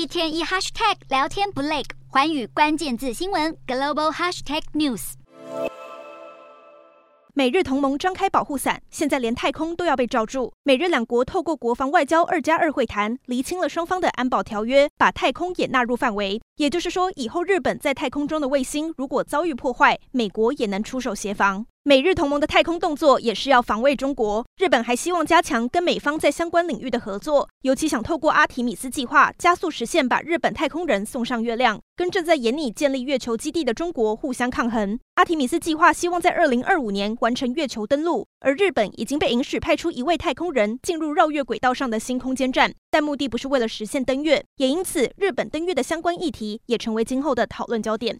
一天一 hashtag 聊天不累，寰宇关键字新闻 global hashtag news。美日同盟张开保护伞，现在连太空都要被罩住。美日两国透过国防外交二加二会谈，厘清了双方的安保条约，把太空也纳入范围。也就是说，以后日本在太空中的卫星如果遭遇破坏，美国也能出手协防。美日同盟的太空动作也是要防卫中国。日本还希望加强跟美方在相关领域的合作，尤其想透过阿提米斯计划加速实现把日本太空人送上月亮，跟正在研拟建立月球基地的中国互相抗衡。阿提米斯计划希望在二零二五年完成月球登陆，而日本已经被允许派出一位太空人进入绕月轨道上的新空间站，但目的不是为了实现登月，也因此日本登月的相关议题也成为今后的讨论焦点。